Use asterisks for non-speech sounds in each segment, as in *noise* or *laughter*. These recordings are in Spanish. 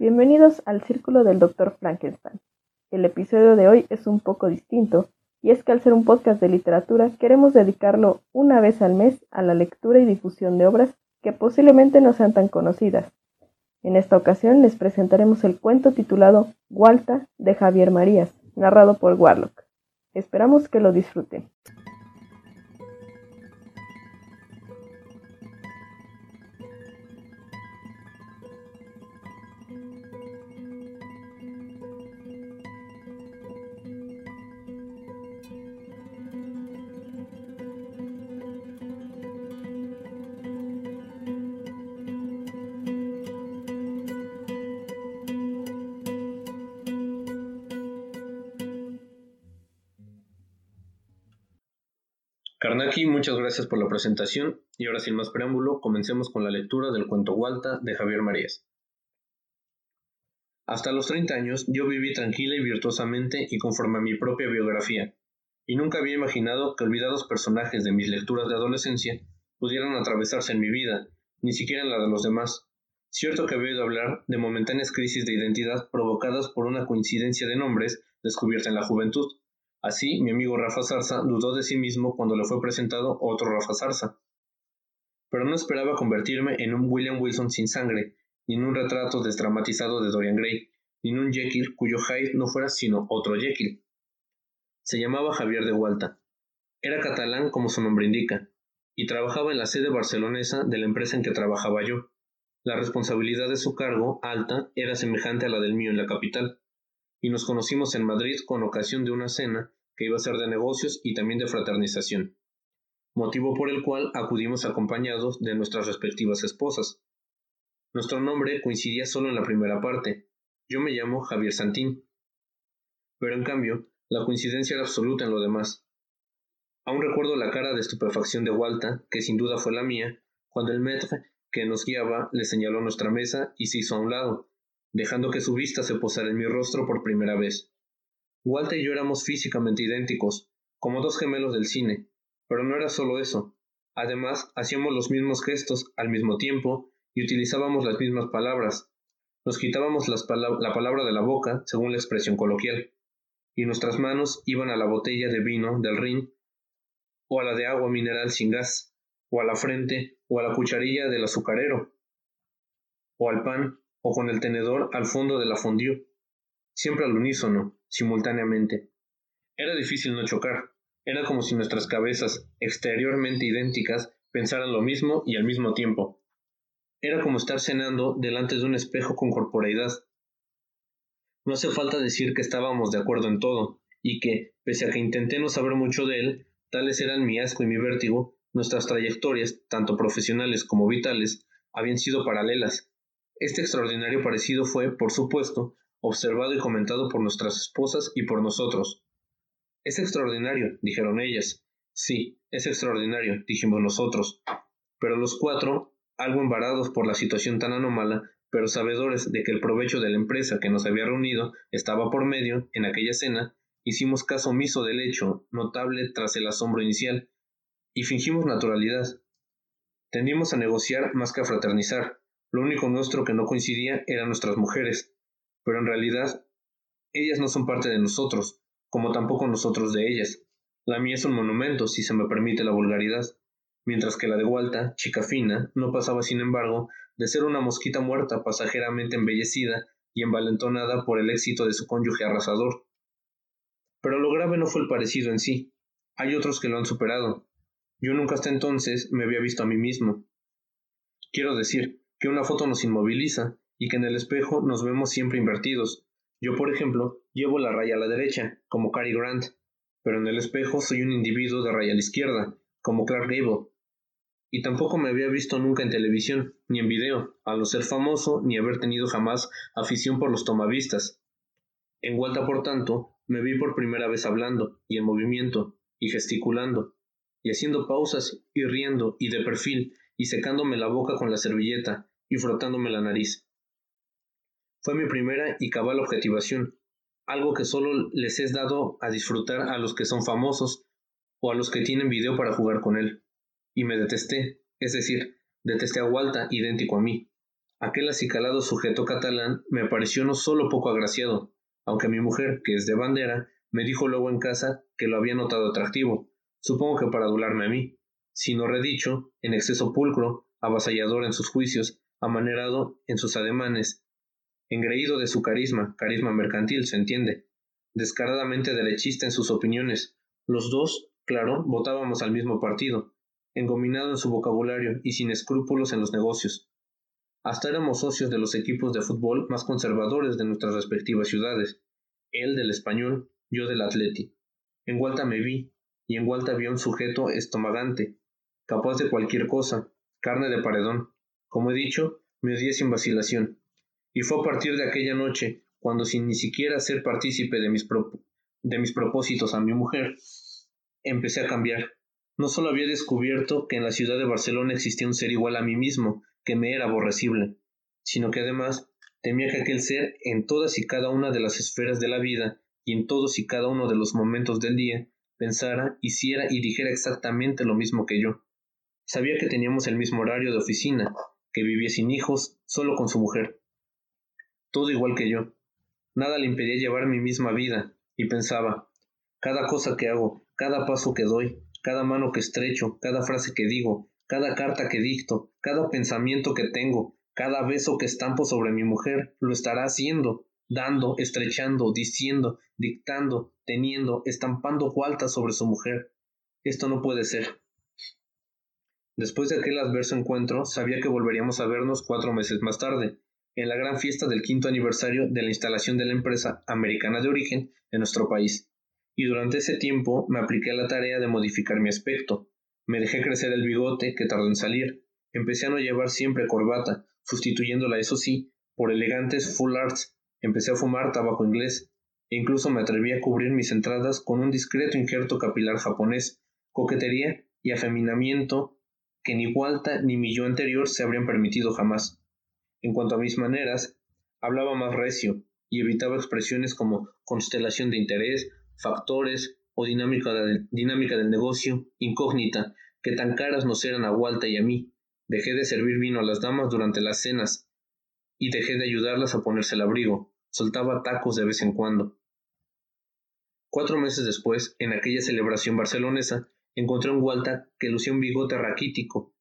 Bienvenidos al Círculo del Dr. Frankenstein. El episodio de hoy es un poco distinto, y es que al ser un podcast de literatura queremos dedicarlo una vez al mes a la lectura y difusión de obras que posiblemente no sean tan conocidas. En esta ocasión les presentaremos el cuento titulado Gualta de Javier Marías, narrado por Warlock. Esperamos que lo disfruten. Muchas gracias por la presentación y ahora sin más preámbulo, comencemos con la lectura del cuento Gualta de Javier Marías. Hasta los 30 años yo viví tranquila y virtuosamente y conforme a mi propia biografía, y nunca había imaginado que olvidados personajes de mis lecturas de adolescencia pudieran atravesarse en mi vida, ni siquiera en la de los demás. Cierto que había oído hablar de momentáneas crisis de identidad provocadas por una coincidencia de nombres descubierta en la juventud, Así, mi amigo Rafa Zarza dudó de sí mismo cuando le fue presentado otro Rafa Zarza. Pero no esperaba convertirme en un William Wilson sin sangre, ni en un retrato desdramatizado de Dorian Gray, ni en un Jekyll cuyo Hyde no fuera sino otro Jekyll. Se llamaba Javier de Hualta. Era catalán como su nombre indica, y trabajaba en la sede barcelonesa de la empresa en que trabajaba yo. La responsabilidad de su cargo, alta, era semejante a la del mío en la capital y nos conocimos en Madrid con ocasión de una cena que iba a ser de negocios y también de fraternización, motivo por el cual acudimos acompañados de nuestras respectivas esposas. Nuestro nombre coincidía solo en la primera parte. Yo me llamo Javier Santín. Pero en cambio, la coincidencia era absoluta en lo demás. Aún recuerdo la cara de estupefacción de Walta, que sin duda fue la mía, cuando el maître que nos guiaba le señaló nuestra mesa y se hizo a un lado, dejando que su vista se posara en mi rostro por primera vez. Walter y yo éramos físicamente idénticos, como dos gemelos del cine, pero no era solo eso. Además, hacíamos los mismos gestos al mismo tiempo y utilizábamos las mismas palabras. Nos quitábamos la palabra de la boca, según la expresión coloquial, y nuestras manos iban a la botella de vino del Rin, o a la de agua mineral sin gas, o a la frente, o a la cucharilla del azucarero, o al pan, o con el tenedor al fondo de la fondue, siempre al unísono, simultáneamente. Era difícil no chocar, era como si nuestras cabezas, exteriormente idénticas, pensaran lo mismo y al mismo tiempo. Era como estar cenando delante de un espejo con corporeidad. No hace falta decir que estábamos de acuerdo en todo, y que, pese a que intenté no saber mucho de él, tales eran mi asco y mi vértigo, nuestras trayectorias, tanto profesionales como vitales, habían sido paralelas, este extraordinario parecido fue, por supuesto, observado y comentado por nuestras esposas y por nosotros. Es extraordinario, dijeron ellas. Sí, es extraordinario, dijimos nosotros. Pero los cuatro, algo embarados por la situación tan anómala, pero sabedores de que el provecho de la empresa que nos había reunido estaba por medio, en aquella cena, hicimos caso omiso del hecho, notable tras el asombro inicial, y fingimos naturalidad. Tendimos a negociar más que a fraternizar, lo único nuestro que no coincidía eran nuestras mujeres, pero en realidad ellas no son parte de nosotros, como tampoco nosotros de ellas. La mía es un monumento, si se me permite la vulgaridad, mientras que la de Walta, chica fina, no pasaba, sin embargo, de ser una mosquita muerta pasajeramente embellecida y envalentonada por el éxito de su cónyuge arrasador. Pero lo grave no fue el parecido en sí. Hay otros que lo han superado. Yo nunca hasta entonces me había visto a mí mismo. Quiero decir, que una foto nos inmoviliza y que en el espejo nos vemos siempre invertidos. Yo, por ejemplo, llevo la raya a la derecha, como Cary Grant, pero en el espejo soy un individuo de raya a la izquierda, como Clark Gable. Y tampoco me había visto nunca en televisión, ni en video, a no ser famoso, ni haber tenido jamás afición por los tomavistas. En Gualta, por tanto, me vi por primera vez hablando, y en movimiento, y gesticulando, y haciendo pausas, y riendo, y de perfil, y secándome la boca con la servilleta y frotándome la nariz. Fue mi primera y cabal objetivación, algo que solo les es dado a disfrutar a los que son famosos o a los que tienen video para jugar con él. Y me detesté, es decir, detesté a Walta idéntico a mí. Aquel acicalado sujeto catalán me pareció no solo poco agraciado, aunque mi mujer, que es de bandera, me dijo luego en casa que lo había notado atractivo, supongo que para adularme a mí, sino redicho, en exceso pulcro, avasallador en sus juicios, amanerado en sus ademanes, engreído de su carisma, carisma mercantil, se entiende, descaradamente derechista en sus opiniones. Los dos, claro, votábamos al mismo partido, engominado en su vocabulario y sin escrúpulos en los negocios. Hasta éramos socios de los equipos de fútbol más conservadores de nuestras respectivas ciudades, él del español, yo del atleti. En Gualta me vi, y en Gualta vi un sujeto estomagante, capaz de cualquier cosa, carne de paredón. Como he dicho, me odié sin vacilación. Y fue a partir de aquella noche, cuando sin ni siquiera ser partícipe de mis, de mis propósitos a mi mujer, empecé a cambiar. No solo había descubierto que en la ciudad de Barcelona existía un ser igual a mí mismo, que me era aborrecible, sino que además temía que aquel ser en todas y cada una de las esferas de la vida y en todos y cada uno de los momentos del día pensara, hiciera y dijera exactamente lo mismo que yo. Sabía que teníamos el mismo horario de oficina, que vivía sin hijos, solo con su mujer. Todo igual que yo. Nada le impedía llevar mi misma vida, y pensaba, cada cosa que hago, cada paso que doy, cada mano que estrecho, cada frase que digo, cada carta que dicto, cada pensamiento que tengo, cada beso que estampo sobre mi mujer, lo estará haciendo, dando, estrechando, diciendo, dictando, teniendo, estampando vueltas sobre su mujer. Esto no puede ser. Después de aquel adverso encuentro, sabía que volveríamos a vernos cuatro meses más tarde, en la gran fiesta del quinto aniversario de la instalación de la empresa americana de origen en nuestro país. Y durante ese tiempo me apliqué a la tarea de modificar mi aspecto. Me dejé crecer el bigote, que tardó en salir. Empecé a no llevar siempre corbata, sustituyéndola, eso sí, por elegantes full arts. Empecé a fumar tabaco inglés, e incluso me atreví a cubrir mis entradas con un discreto injerto capilar japonés, coquetería y afeminamiento que ni Walta ni mi yo anterior se habrían permitido jamás. En cuanto a mis maneras, hablaba más recio y evitaba expresiones como constelación de interés, factores o dinámica, dinámica del negocio, incógnita, que tan caras nos eran a Walta y a mí. Dejé de servir vino a las damas durante las cenas y dejé de ayudarlas a ponerse el abrigo. Soltaba tacos de vez en cuando. Cuatro meses después, en aquella celebración barcelonesa, encontré un Walta que lucía un bigote raquítico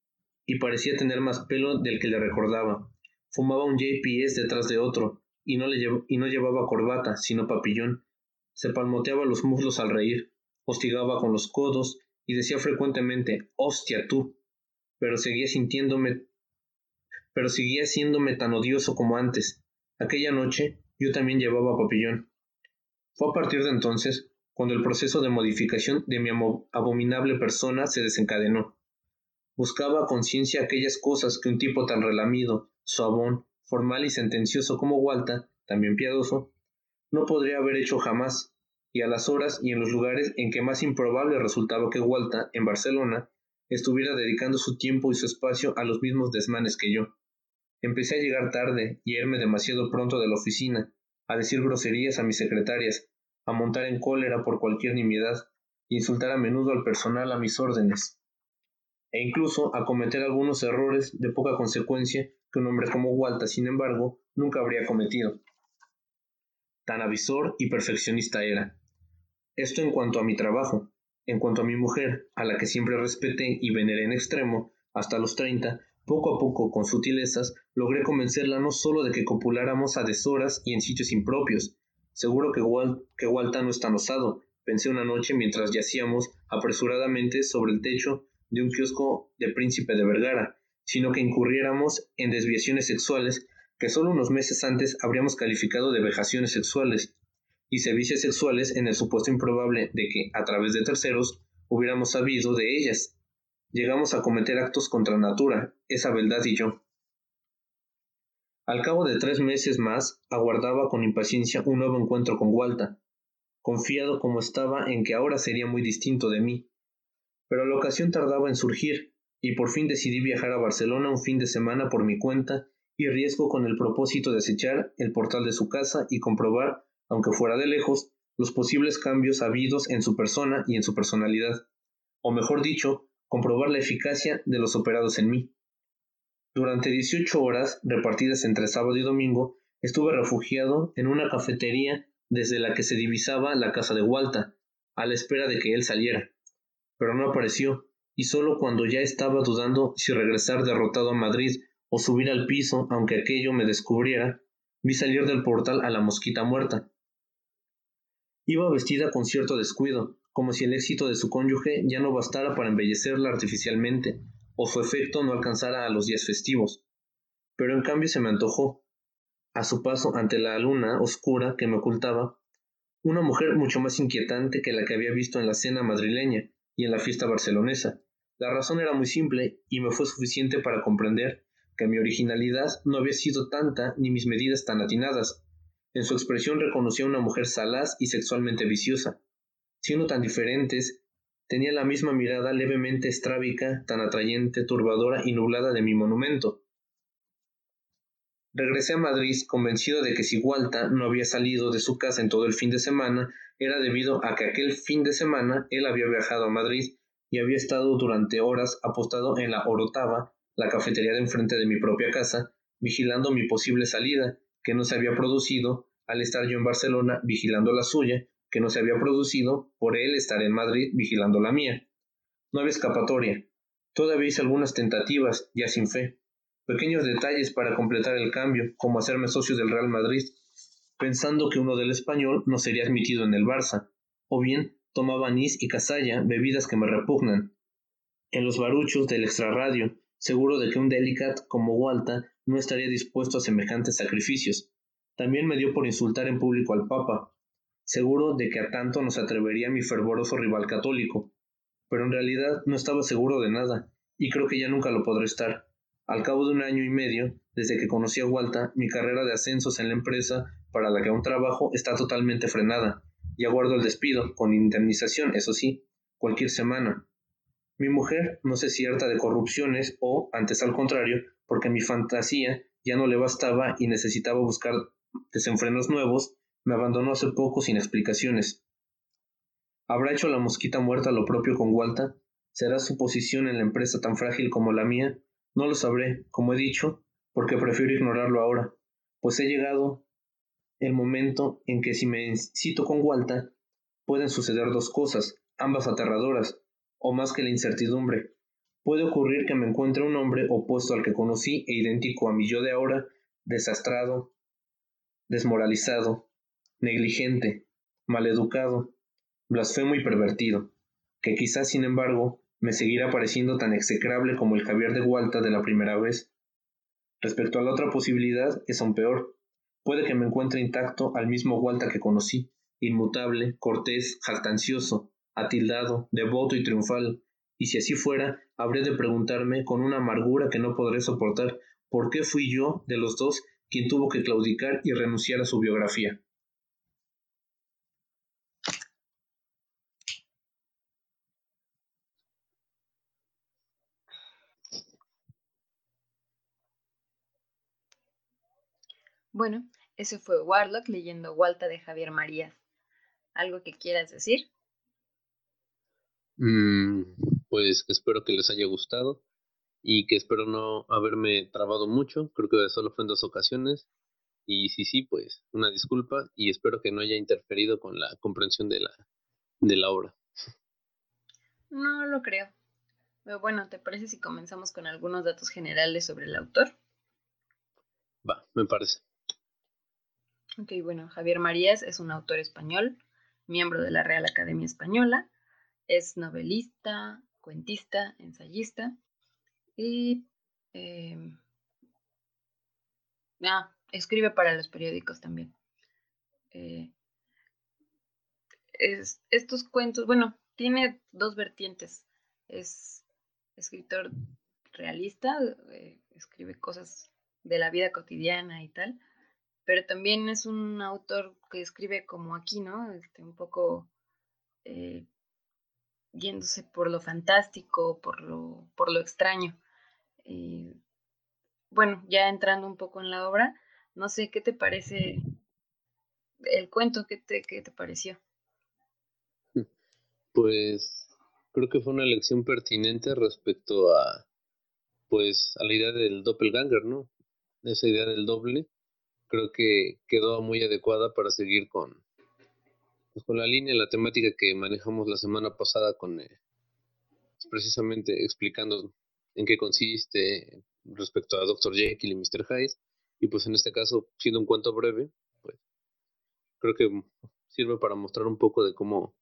y parecía tener más pelo del que le recordaba. Fumaba un JPS detrás de otro y no, llevaba corbata, sino papillón. Se palmoteaba los muslos al reír, hostigaba con los codos y decía frecuentemente hostia tú, pero seguía sintiéndome pero seguía siéndome tan odioso como antes. Aquella noche yo también llevaba papillón. Fue a partir de entonces cuando el proceso de modificación de mi abominable persona se desencadenó. Buscaba a conciencia aquellas cosas que un tipo tan relamido, suavón, formal y sentencioso como Walta, también piadoso, no podría haber hecho jamás, y a las horas y en los lugares en que más improbable resultaba que Walta, en Barcelona, estuviera dedicando su tiempo y su espacio a los mismos desmanes que yo. Empecé a llegar tarde y a irme demasiado pronto de la oficina, a decir groserías a mis secretarias, a montar en cólera por cualquier nimiedad, insultar a menudo al personal a mis órdenes, e incluso a cometer algunos errores de poca consecuencia que un hombre como Walta, sin embargo, nunca habría cometido. Tan avisor y perfeccionista era. Esto en cuanto a mi trabajo. En cuanto a mi mujer, a la que siempre respeté y veneré en extremo, hasta los treinta, poco a poco, con sutilezas, logré convencerla no solo de que copuláramos a deshoras y en sitios impropios, Seguro que, que Walta no está osado, pensé una noche mientras yacíamos apresuradamente sobre el techo de un kiosco de Príncipe de Vergara, sino que incurriéramos en desviaciones sexuales que solo unos meses antes habríamos calificado de vejaciones sexuales, y servicios sexuales en el supuesto improbable de que, a través de terceros, hubiéramos sabido de ellas. Llegamos a cometer actos contra natura, esa verdad y yo. Al cabo de tres meses más, aguardaba con impaciencia un nuevo encuentro con Walta, confiado como estaba en que ahora sería muy distinto de mí. Pero la ocasión tardaba en surgir, y por fin decidí viajar a Barcelona un fin de semana por mi cuenta y riesgo con el propósito de acechar el portal de su casa y comprobar, aunque fuera de lejos, los posibles cambios habidos en su persona y en su personalidad, o mejor dicho, comprobar la eficacia de los operados en mí Durante 18 horas, repartidas entre sábado y domingo, estuve refugiado en una cafetería desde la que se divisaba la casa de Walta, a la espera de que él saliera. Pero no apareció, y solo cuando ya estaba dudando si regresar derrotado a Madrid o subir al piso, aunque aquello me descubriera, vi salir del portal a la mosquita muerta. Iba vestida con cierto descuido, como si el éxito de su cónyuge ya no bastara para embellecerla artificialmente, o su efecto no alcanzara a los días festivos. Pero en cambio se me antojó, a su paso ante la luna oscura que me ocultaba, una mujer mucho más inquietante que la que había visto en la cena madrileña y en la fiesta barcelonesa. La razón era muy simple y me fue suficiente para comprender que mi originalidad no había sido tanta ni mis medidas tan atinadas. En su expresión reconocí a una mujer salaz y sexualmente viciosa. Siendo tan diferentes, tenía la misma mirada levemente estrábica, tan atrayente, turbadora y nublada de mi monumento. Regresé a Madrid convencido de que si Walta no había salido de su casa en todo el fin de semana, era debido a que aquel fin de semana él había viajado a Madrid y había estado durante horas apostado en la Orotava, la cafetería de enfrente de mi propia casa, vigilando mi posible salida, que no se había producido, al estar yo en Barcelona vigilando la suya, que no se había producido por él estar en Madrid vigilando la mía. No había escapatoria. Todavía hice algunas tentativas, ya sin fe. Pequeños detalles para completar el cambio, como hacerme socio del Real Madrid, pensando que uno del español no sería admitido en el Barça, o bien tomaba anís y casalla, bebidas que me repugnan. En los baruchos del extrarradio, seguro de que un delicat como Walta no estaría dispuesto a semejantes sacrificios. También me dio por insultar en público al Papa, seguro de que a tanto nos atrevería mi fervoroso rival católico. Pero en realidad no estaba seguro de nada, y creo que ya nunca lo podré estar. Al cabo de un año y medio, desde que conocí a Walta, mi carrera de ascensos en la empresa para la que aún trabajo está totalmente frenada, y aguardo el despido, con indemnización, eso sí, cualquier semana. Mi mujer no se cierta de corrupciones o, antes al contrario, porque mi fantasía ya no le bastaba y necesitaba buscar desenfrenos nuevos, me abandonó hace poco sin explicaciones. ¿Habrá hecho la mosquita muerta lo propio con Walta? ¿Será su posición en la empresa tan frágil como la mía? No lo sabré, como he dicho, porque prefiero ignorarlo ahora, pues he llegado el momento en que si me cito con Walta, pueden suceder dos cosas, ambas aterradoras, o más que la incertidumbre. Puede ocurrir que me encuentre un hombre opuesto al que conocí e idéntico a mi yo de ahora, desastrado, desmoralizado, negligente, maleducado, blasfemo y pervertido, que quizás sin embargo me seguirá pareciendo tan execrable como el Javier de Gualta de la primera vez. Respecto a la otra posibilidad, es aún peor. Puede que me encuentre intacto al mismo Gualta que conocí, inmutable, cortés, jactancioso, atildado, devoto y triunfal, y si así fuera, habré de preguntarme con una amargura que no podré soportar por qué fui yo, de los dos, quien tuvo que claudicar y renunciar a su biografía. Bueno, ese fue Warlock leyendo Walta de Javier Marías. ¿Algo que quieras decir? Mm, pues espero que les haya gustado y que espero no haberme trabado mucho. Creo que solo fue en dos ocasiones. Y sí, sí, pues una disculpa y espero que no haya interferido con la comprensión de la, de la obra. No lo creo. Pero bueno, ¿te parece si comenzamos con algunos datos generales sobre el autor? Va, me parece. Ok, bueno, Javier Marías es un autor español, miembro de la Real Academia Española, es novelista, cuentista, ensayista y em, ah, escribe para los periódicos también. Eh, estos cuentos, bueno, tiene dos vertientes. Es escritor realista, eh, escribe cosas de la vida cotidiana y tal, pero también es un autor que escribe como aquí, ¿no? Este, un poco eh, yéndose por lo fantástico, por lo, por lo extraño. bueno, ya entrando un poco en la obra, no sé qué te parece el cuento, qué te, qué te pareció. Pues creo que fue una lección pertinente respecto a pues a la idea del doppelganger, ¿no? Esa idea del doble, creo que quedó muy adecuada para seguir con, pues, con la línea, la temática que manejamos la semana pasada con eh, precisamente explicando en qué consiste respecto a Dr. Jekyll y Mr. Hyde. Y pues en este caso, siendo un cuento breve, pues creo que sirve para mostrar un poco de cómo,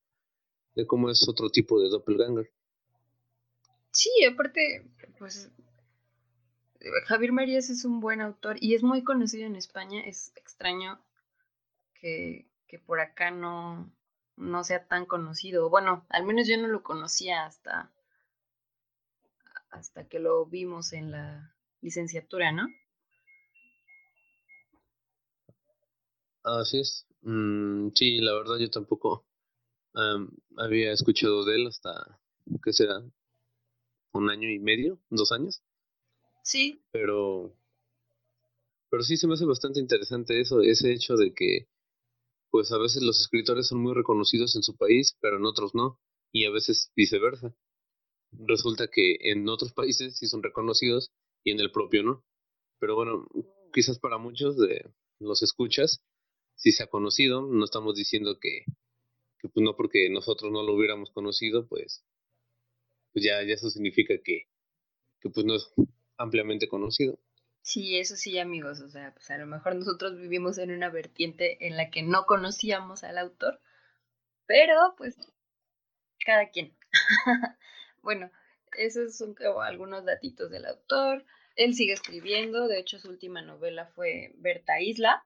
de cómo es otro tipo de doppelganger. Sí, aparte, pues Javier Marías es un buen autor y es muy conocido en España. Es extraño que, que por acá no, no sea tan conocido. Bueno, al menos yo no lo conocía hasta, hasta que lo vimos en la licenciatura, ¿no? Así es. Mm, sí, la verdad yo tampoco había escuchado de él hasta, ¿qué será? ¿Un año y medio? ¿Dos años? Sí. Pero, pero sí se me hace bastante interesante eso, ese hecho de que, pues a veces los escritores son muy reconocidos en su país, pero en otros no, y a veces viceversa. Resulta que en otros *laughs* países sí son reconocidos y en el propio no. Pero bueno, quizás para muchos de los escuchas si se ha conocido, no estamos diciendo que, que pues no porque nosotros no lo hubiéramos conocido, pues, pues ya, ya eso significa que, que pues no ampliamente conocido. Sí, eso sí, amigos, o sea, pues a lo mejor nosotros vivimos en una vertiente en la que no conocíamos al autor, pero pues cada quien. *laughs* bueno, esos son como algunos datitos del autor. Él sigue escribiendo, de hecho su última novela fue Berta Isla,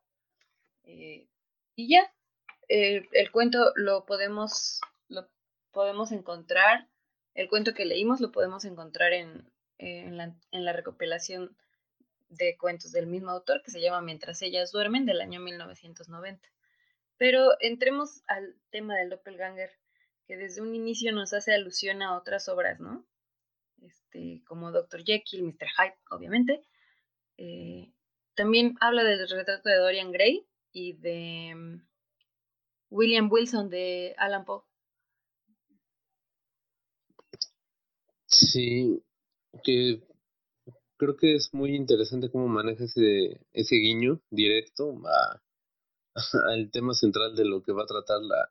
eh, y ya, el cuento lo podemos, lo podemos encontrar, el cuento que leímos lo podemos encontrar en, en, la, en la recopilación de cuentos del mismo autor que se llama Mientras ellas duermen del año 1990. Pero entremos al tema del doppelganger, que desde un inicio nos hace alusión a otras obras, ¿no? Este, como Dr. Jekyll, Mr. Hyde, obviamente. Eh, también habla del retrato de Dorian Gray, y de mm, William Wilson de Alan Poe. Sí, que creo que es muy interesante cómo maneja ese, ese guiño directo a, *laughs* al tema central de lo que va a tratar la,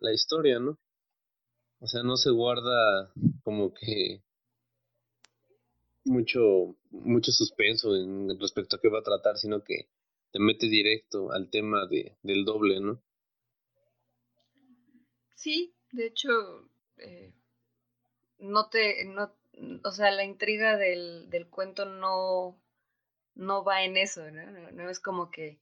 la historia, ¿no? O sea, no se guarda como que mucho, mucho suspenso en respecto a qué va a tratar, sino que te mete directo al tema de, del doble, ¿no? Sí, de hecho, eh, no te, no, o sea, la intriga del, del cuento no, no va en eso, ¿no? No, es como que,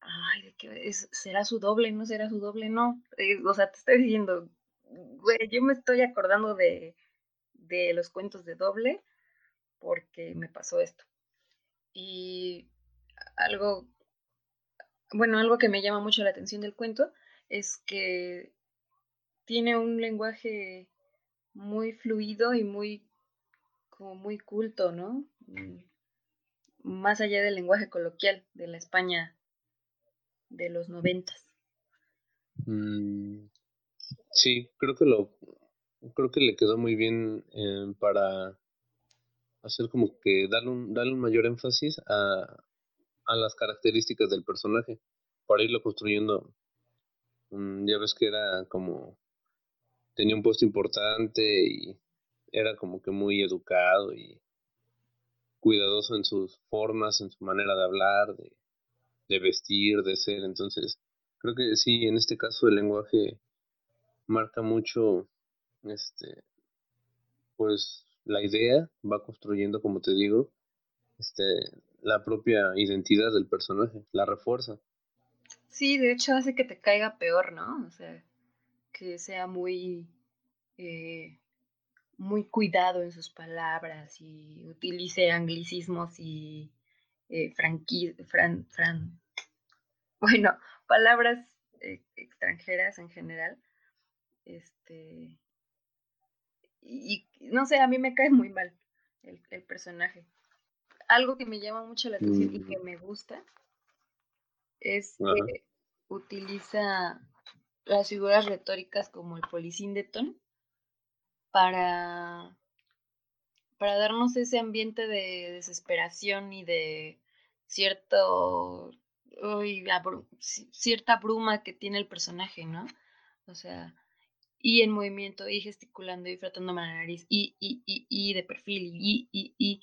ay, qué es, ¿será su doble? ¿No será su doble? No, eh, o sea, te estoy diciendo, güey, yo me estoy acordando de, de los cuentos de doble porque me pasó esto. Y algo bueno, algo que me llama mucho la atención del cuento es que tiene un lenguaje muy fluido y muy como muy culto, ¿no? Mm, más allá del lenguaje coloquial de la España de los noventas. Mm, sí, creo que lo creo que le quedó muy bien eh, para hacer como que darle un, darle un mayor énfasis a, a las características del personaje para irlo construyendo. Mm, ya ves que era como tenía un puesto importante y era como que muy educado y cuidadoso en sus formas, en su manera de hablar, de, vestir, de ser. Entonces, creo que sí, en este caso el lenguaje marca mucho, este, pues la idea va construyendo, como te digo, este, la propia identidad del personaje, la refuerza. Sí, de hecho hace que te caiga peor, ¿no? O sea, que sea muy, eh, muy cuidado en sus palabras y utilice anglicismos y eh, fran, fran, *laughs* bueno, palabras eh, extranjeras en general. Este, y, no sé, a mí me cae muy mal el, el personaje algo que me llama mucho la atención y que me gusta es que utiliza las figuras retóricas como el polisíndeton para, para darnos ese ambiente de desesperación y de cierto cierta bruma que tiene el personaje, ¿no? O sea, y en movimiento, y gesticulando, y frotándome la nariz, y, y, y, y de perfil, y, y, y,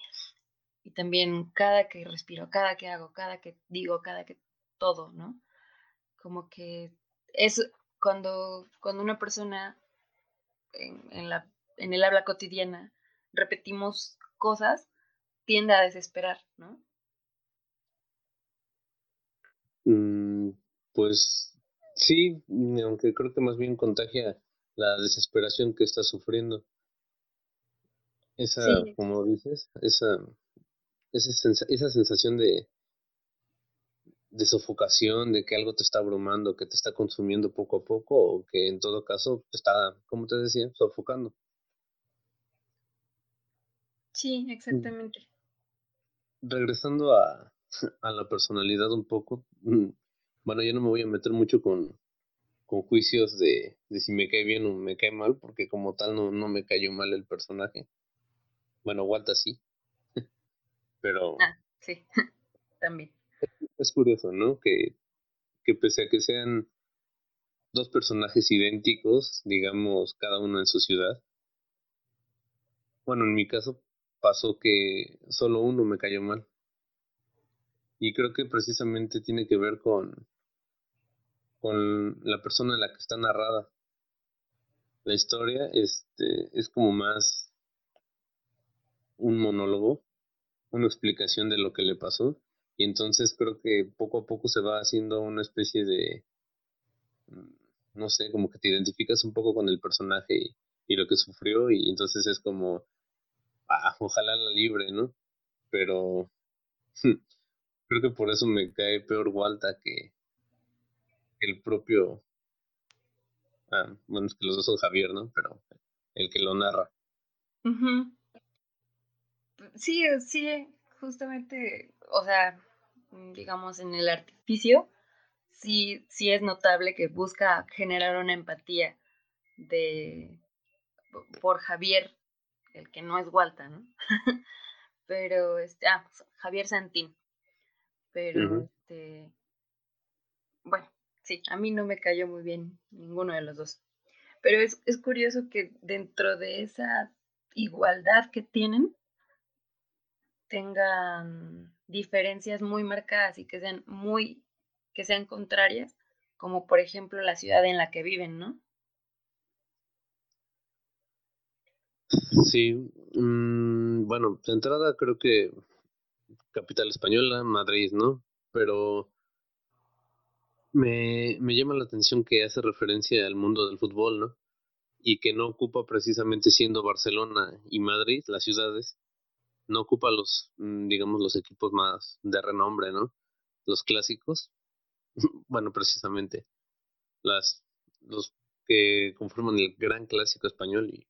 y también cada que respiro, cada que hago, cada que digo, cada que todo, ¿no? Como que es cuando, cuando una persona en, en, la, en el habla cotidiana repetimos cosas, tiende a desesperar, ¿no? Mm, pues sí, aunque creo que más bien contagia la desesperación que está sufriendo. Esa, como dices, esa, esa, esa sensación de, de sofocación, de que algo te está abrumando, que te está consumiendo poco a poco, o que en todo caso te está, como te decía, sofocando. Sí, mm. exactamente. Regresando a, *laughs* a la personalidad un poco, mm, bueno, yo no me voy a meter mucho con, con juicios de, de si me cae bien o me cae mal, porque como tal no, no me cayó mal el personaje. Bueno, Walter sí. *laughs* Pero... Ah, sí, *laughs* también. Es curioso, ¿no? Que, que pese a que sean dos personajes idénticos, digamos, cada uno en su ciudad. Bueno, en mi caso pasó que solo uno me cayó mal. Y creo que precisamente tiene que ver con, con la persona en la que está narrada. La historia este, es como más un monólogo, una explicación de lo que le pasó. Y entonces creo que poco a poco se va haciendo una especie de, no sé, como que te identificas un poco con el personaje y, y lo que sufrió y entonces es como, ah, ojalá la libre, ¿no? Pero *laughs* creo que por eso me cae peor Walta que el propio. Ah, bueno, es que los dos son Javier, ¿no? Pero el que lo narra. Sí, sí, justamente, o sea, digamos en el artificio, sí, sí es notable que busca generar una empatía de por Javier, el que no es Walta, ¿no? *laughs* Pero este, ah, Javier Santín. Pero, este, bueno, sí, a mí no me cayó muy bien ninguno de los dos. Pero es, es curioso que dentro de esa igualdad que tienen, tengan diferencias muy marcadas y que sean muy, que sean contrarias, como por ejemplo la ciudad en la que viven, ¿no? Sí, mm, bueno, de entrada creo que capital española, Madrid, ¿no? Pero me, me llama la atención que hace referencia al mundo del fútbol, ¿no? Y que no ocupa precisamente siendo Barcelona y Madrid, las ciudades, no ocupa los, mm, digamos, los equipos más de renombre, ¿no? Los clásicos. *laughs* bueno, precisamente, las, los que conforman el gran clásico español y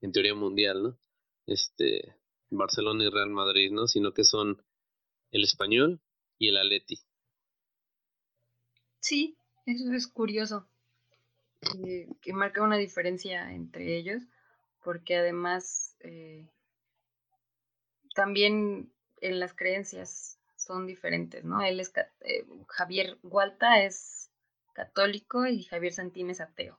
en teoría mundial, ¿no? Este, Barcelona y Real Madrid, ¿no? Sino que son el español y el Atleti. Sí, eso es curioso, que marca una diferencia entre ellos, porque además eh, también en las creencias son diferentes, ¿no? Él es eh, Javier Gualta es católico y Javier Santín es ateo.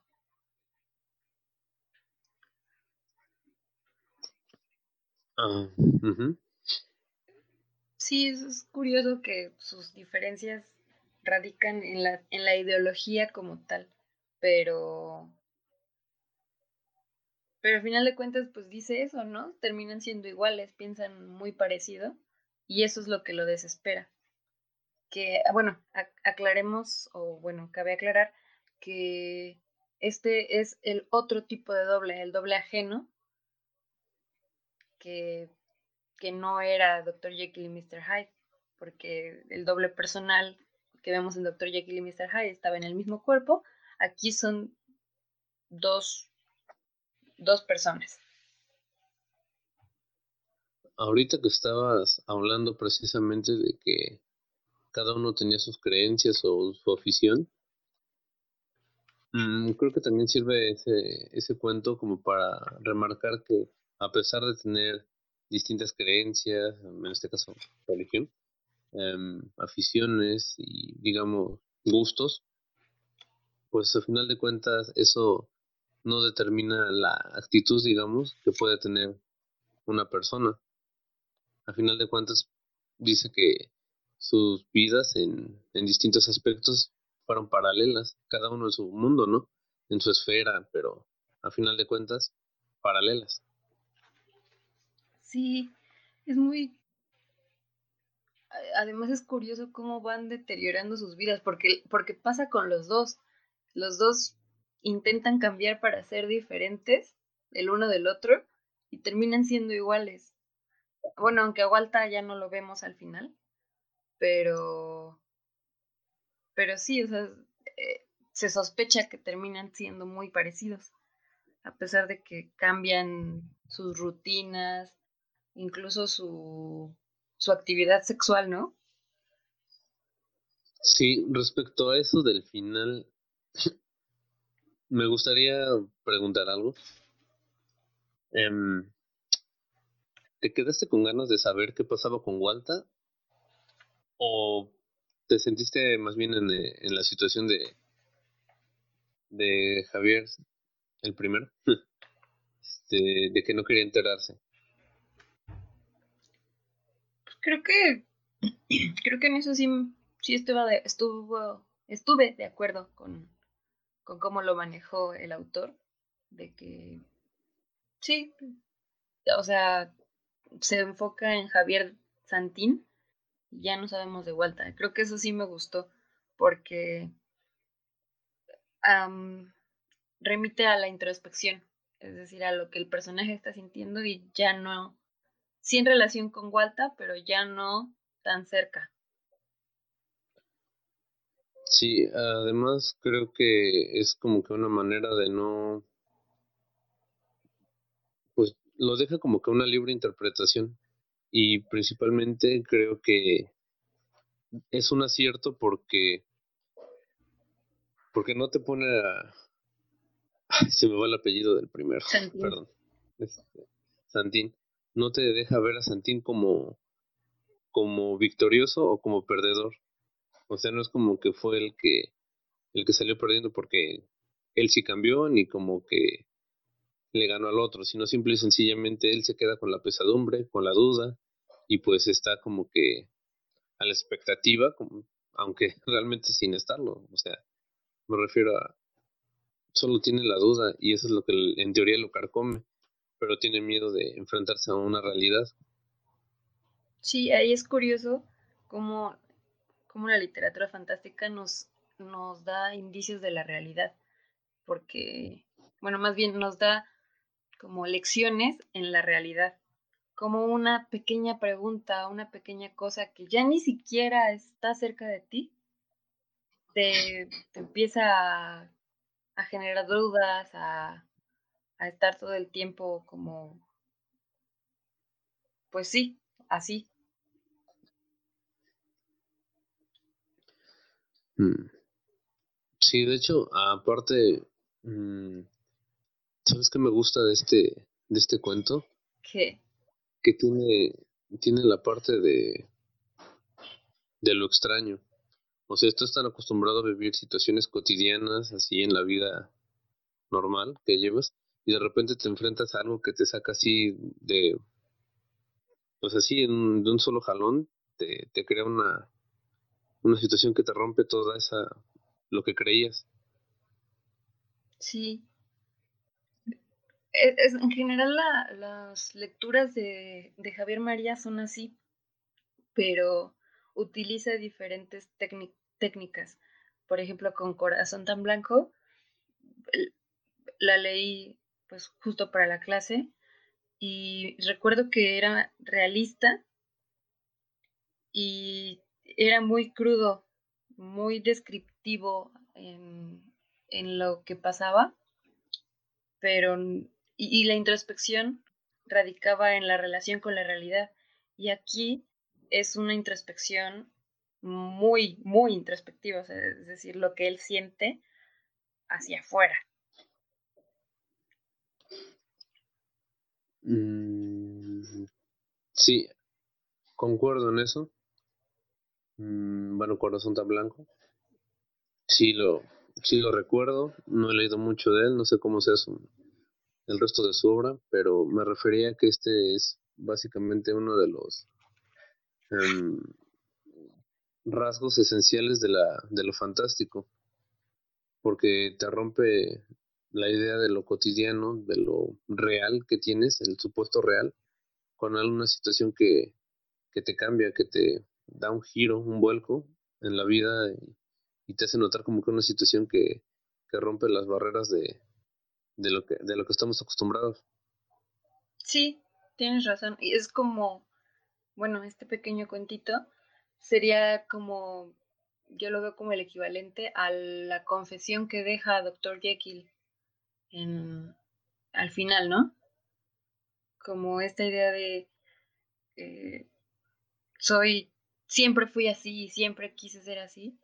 Ah, Sí, es curioso que sus diferencias radican en la, en la ideología como tal, pero pero al final de cuentas pues dice eso, ¿no? Terminan siendo iguales, piensan muy parecido y eso es lo que lo desespera. Que, ah, bueno, aclaremos, o bueno, cabe aclarar que este es el otro tipo de doble, el doble ajeno, que que no era Dr. Jekyll y Mr. Hyde, porque el doble personal que vemos en Dr. Jekyll y Mr. Hyde estaba en el mismo cuerpo, aquí son dos, dos personas. Ahorita que estabas hablando precisamente de que cada uno tenía sus creencias o su afición, mm, creo que también sirve ese, ese cuento como para remarcar que a pesar de tener distintas creencias, en este caso religión, em, aficiones y digamos gustos, pues al final de cuentas eso no determina la actitud, digamos, que puede tener una persona. Al final de cuentas dice que sus vidas en, en distintos aspectos fueron paralelas, cada uno en su mundo, ¿no? En su esfera, pero a final de cuentas paralelas. Sí, es muy... Además es curioso cómo van deteriorando sus vidas, porque, porque pasa con los dos. Los dos intentan cambiar para ser diferentes el uno del otro y terminan siendo iguales. Bueno, aunque a Walta ya no lo vemos al final, pero... Pero sí, o sea, eh, se sospecha que terminan siendo muy parecidos, a pesar de que cambian sus rutinas, incluso su, su actividad sexual, ¿no? Sí, respecto a eso del final, *laughs* me gustaría preguntar algo. Em, ¿Te quedaste con ganas de saber qué pasaba con Walta? ¿O te sentiste más bien en, eh, en la situación de, de Javier, el primero? *laughs* este, de que no quería enterarse creo que *clears throat* creo que en eso sí, sí estuve de, estuvo, estuve de acuerdo con, con cómo lo manejó el autor, de que sí, o sea, se enfoca en Javier Santín y ya no sabemos de vuelta. Creo que eso sí me gustó porque remite a la introspección, es decir, a lo que el personaje está sintiendo y ya no sí en relación con Walta, pero ya no tan cerca. Sí, además creo que es como que una manera de no, pues lo deja como que una libre interpretación. Y principalmente creo que es un acierto porque porque no te pone a se me va el apellido del primero perdón. Este, Santín no te deja ver a Santín como, como victorioso o como perdedor. O sea, no es como que fue el que, el que salió perdiendo porque él sí cambió, ni como que le ganó al otro, sino simple y sencillamente él se queda con la pesadumbre, con la duda, y pues está como que a la expectativa, aunque *laughs* realmente sin estarlo. O sea, me refiero a solo tiene la duda y eso es lo que en teoría lo carcome pero tiene miedo de enfrentarse a una realidad. Sí, ahí es curioso cómo, cómo la literatura fantástica nos, nos da indicios de la realidad, porque, bueno, más bien nos da como lecciones en la realidad, como una pequeña pregunta, una pequeña cosa que ya ni siquiera está cerca de ti, te, te empieza a, a generar dudas, a, a estar todo el tiempo como, pues sí, así. Mm. Sí, de hecho, aparte, mm, ¿sabes qué me gusta de este, de este cuento? ¿Qué? Que tiene, tiene la parte de, de lo extraño. O sea, estás tan acostumbrado a vivir situaciones cotidianas, así en la vida normal que llevas, y de repente te enfrentas a algo que te saca así de, pues así, en, de un solo jalón, te, te crea una, una situación que te rompe toda esa, lo que creías. Sí. E, es, en general las lecturas de, de, Javier María son así, pero utiliza diferentes técnicas. Por ejemplo, con Corazón tan Blanco, la leí pues justo para la clase y recuerdo que era realista y era muy crudo, muy descriptivo en, lo que pasaba, pero y, la introspección radicaba en la relación con la realidad y aquí es una introspección muy, muy introspectiva, es decir, lo que él siente hacia afuera. Mm, Sí, concuerdo en eso. Mm, bueno, Corazón tan blanco. Sí lo, sí lo recuerdo, no he leído mucho de él, no sé cómo sea su, el resto de su obra, pero me refería a que este es básicamente uno de los em, rasgos esenciales de, la, de lo fantástico, porque te rompe la idea de lo cotidiano, de lo real que tienes, el supuesto real, con alguna situación que, que te cambia, que te da un giro, un vuelco en la vida y, te hace notar como que una situación que, que rompe las barreras de, de, lo que, de lo que estamos acostumbrados. Sí, tienes razón. Y es como, bueno, este pequeño cuentito sería como, yo lo veo como el equivalente a la confesión que deja Dr. Jekyll al final, ¿no? Como esta idea de eh, soy, siempre fui así y siempre quise ser así.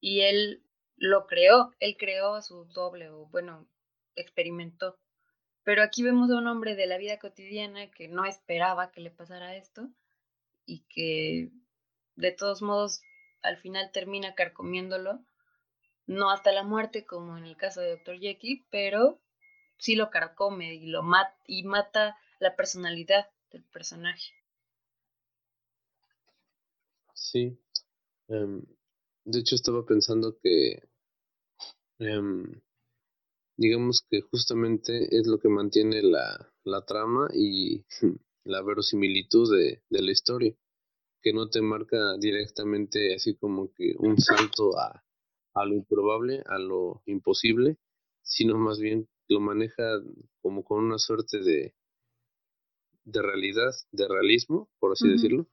Y él lo creó, él creó a su doble, o bueno, experimentó. Pero aquí vemos a un hombre de la vida cotidiana que no esperaba que le pasara esto y que de todos modos al final termina carcomiéndolo, no hasta la muerte como en el caso de Dr. Jekyll, pero sí lo carcome y lo mata y mata la personalidad del personaje. Sí. Em, de hecho estaba pensando que em, digamos que justamente es lo que mantiene la, la trama y *laughs* la verosimilitud de, de, la historia, que no te marca directamente así como que un salto a, a lo improbable, a lo imposible, sino más bien lo maneja como con una suerte de, de realidad, de realismo, por así decirlo,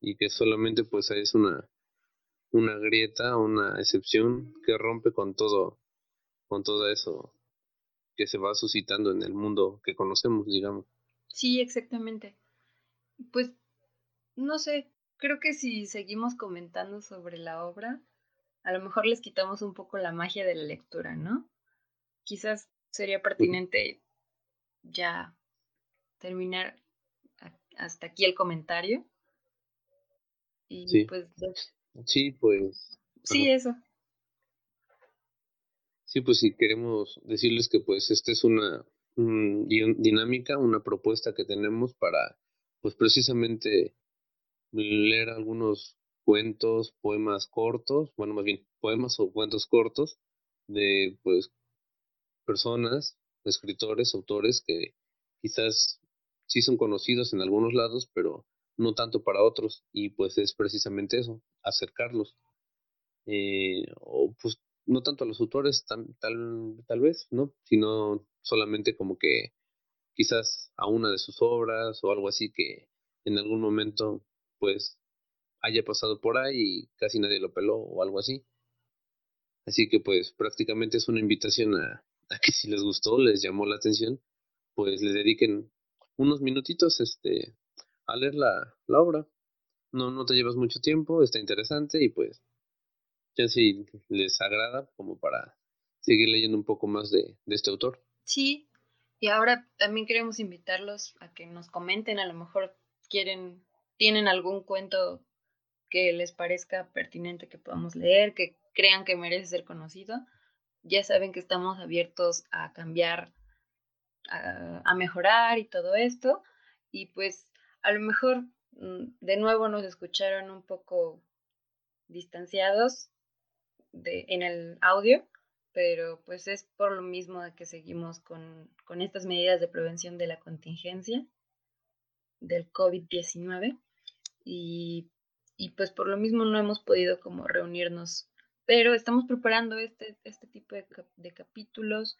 y que solamente pues es una, una grieta, una excepción que rompe con todo con todo eso que se va suscitando en el mundo que conocemos, digamos. Sí, exactamente. Pues, no sé, creo que si seguimos comentando sobre la obra, a lo mejor les quitamos un poco la magia de la lectura, ¿no? Quizás sería pertinente ya terminar hasta aquí el comentario. Y sí. pues... Sí, pues... Sí, eso. Sí, pues si queremos decirles que pues esta es una dinámica, una propuesta que tenemos para pues precisamente leer algunos cuentos, poemas cortos, bueno, más bien poemas o cuentos cortos de pues personas, escritores, autores que quizás sí son conocidos en algunos lados, pero no tanto para otros y pues es precisamente eso, acercarlos. Eh, o pues no tanto a los autores tal, tal vez, ¿no? Sino solamente como que quizás a una de sus obras o algo así que en algún momento pues haya pasado por ahí y casi nadie lo peló o algo así. Así que pues prácticamente es una invitación a, a que si les gustó, les llamó la atención, pues le dediquen unos minutitos este, a leer la, la obra. No, no te llevas mucho tiempo, está interesante y pues ya si les agrada como para seguir leyendo un poco más de, este autor. Sí, y ahora también queremos invitarlos a que nos comenten, a lo mejor quieren, tienen algún cuento que les parezca pertinente que podamos leer, que crean que merece ser conocido. Ya saben que estamos abiertos a cambiar, a, mejorar y todo esto. Y pues a lo mejor mm, de nuevo nos escucharon un poco distanciados en el audio, pero pues es por lo mismo de que seguimos con, con estas medidas de prevención de la contingencia del COVID-19 y, y, pues por lo mismo no hemos podido como reunirnos, pero estamos preparando este, este tipo de, de capítulos,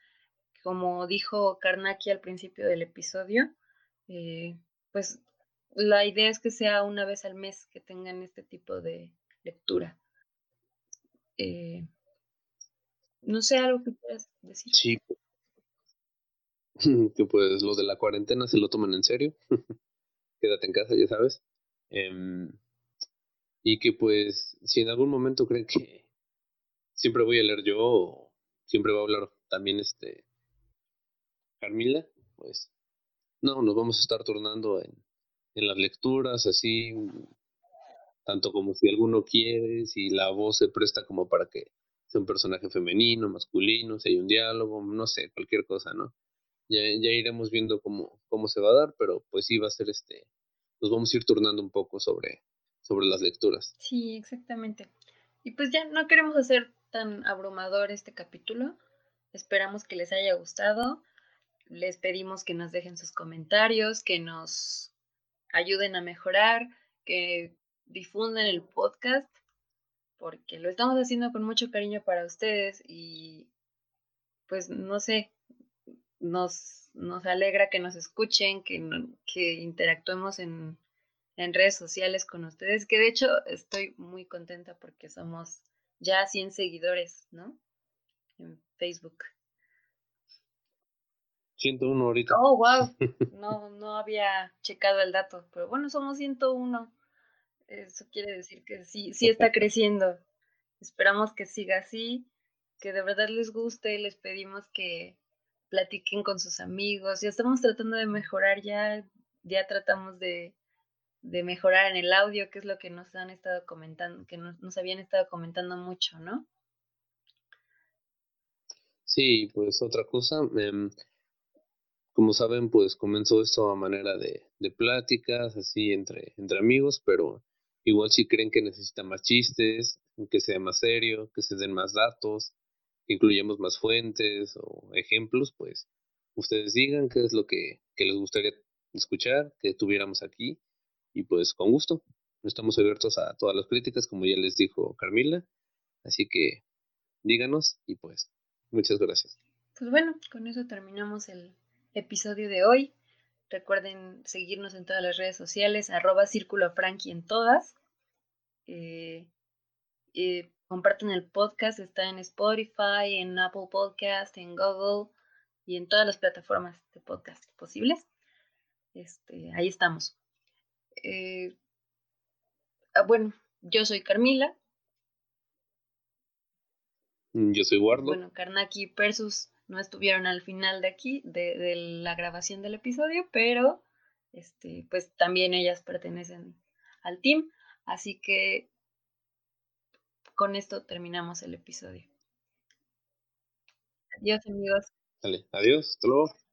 como dijo Karnaki al principio del episodio, eh, pues la idea es que sea una vez al mes que tengan este tipo de lectura. Eh, no sé, algo que quieras decir. Sí. *laughs* Que pues lo de la cuarentena se lo toman en serio. *laughs* Quédate en casa, ya sabes. Em, y que pues si en algún momento creen que siempre voy a leer yo o siempre va a hablar también este Carmila, pues No, nos vamos a estar turnando en, en las lecturas, así, tanto como si alguno quiere, si la voz se presta como para que sea un personaje femenino, masculino, si hay un diálogo, no sé, cualquier cosa, ¿no? Ya, ya iremos viendo cómo, cómo se va a dar, pero pues sí va a ser este, nos vamos a ir turnando un poco sobre, sobre las lecturas. Sí, exactamente. Y pues ya no queremos hacer tan abrumador este capítulo. Esperamos que les haya gustado. Les pedimos que nos dejen sus comentarios, que nos ayuden a mejorar, que difundan el podcast, porque lo estamos haciendo con mucho cariño para ustedes y pues no sé, nos, nos alegra que nos escuchen, que, que interactuemos en, en redes sociales con ustedes, que de hecho estoy muy contenta porque somos ya 100 seguidores, ¿no? En Facebook. 101 ahorita. Oh, wow. *laughs* No, no había checado el dato, pero bueno, somos 101. Eso quiere decir que sí, sí está creciendo. Esperamos que siga así, que de verdad les guste. Les pedimos que platiquen con sus amigos. Ya estamos tratando de mejorar, ya, ya tratamos de, de mejorar en el audio, que es lo que nos han estado comentando, que nos, habían estado comentando mucho, ¿no? Sí, pues otra cosa, eh, como saben, pues comenzó esto a manera de, de pláticas, así entre, entre amigos, pero igual si creen que necesita más chistes, que sea más serio, que se den más datos, incluyamos más fuentes o ejemplos, pues ustedes digan qué es lo que, que les gustaría escuchar, que tuviéramos aquí, y pues con gusto. Estamos abiertos a todas las críticas, como ya les dijo Carmila, así que díganos y pues muchas gracias. Pues bueno, con eso terminamos el, episodio de hoy. Recuerden seguirnos en todas las redes sociales, arroba círculo frankie en todas. Eh, eh, comparten el podcast, está en Spotify, en Apple Podcast, en Google y en todas las plataformas de podcast posibles. Este, ahí estamos. Eh, ah, bueno, yo soy Carmila. Yo soy Guardo. Bueno, Karnaki versus no estuvieron al final de aquí, de, la grabación del episodio, pero este, pues también ellas pertenecen al team. Así que con esto terminamos el episodio. Adiós amigos. Dale, adiós, hasta luego.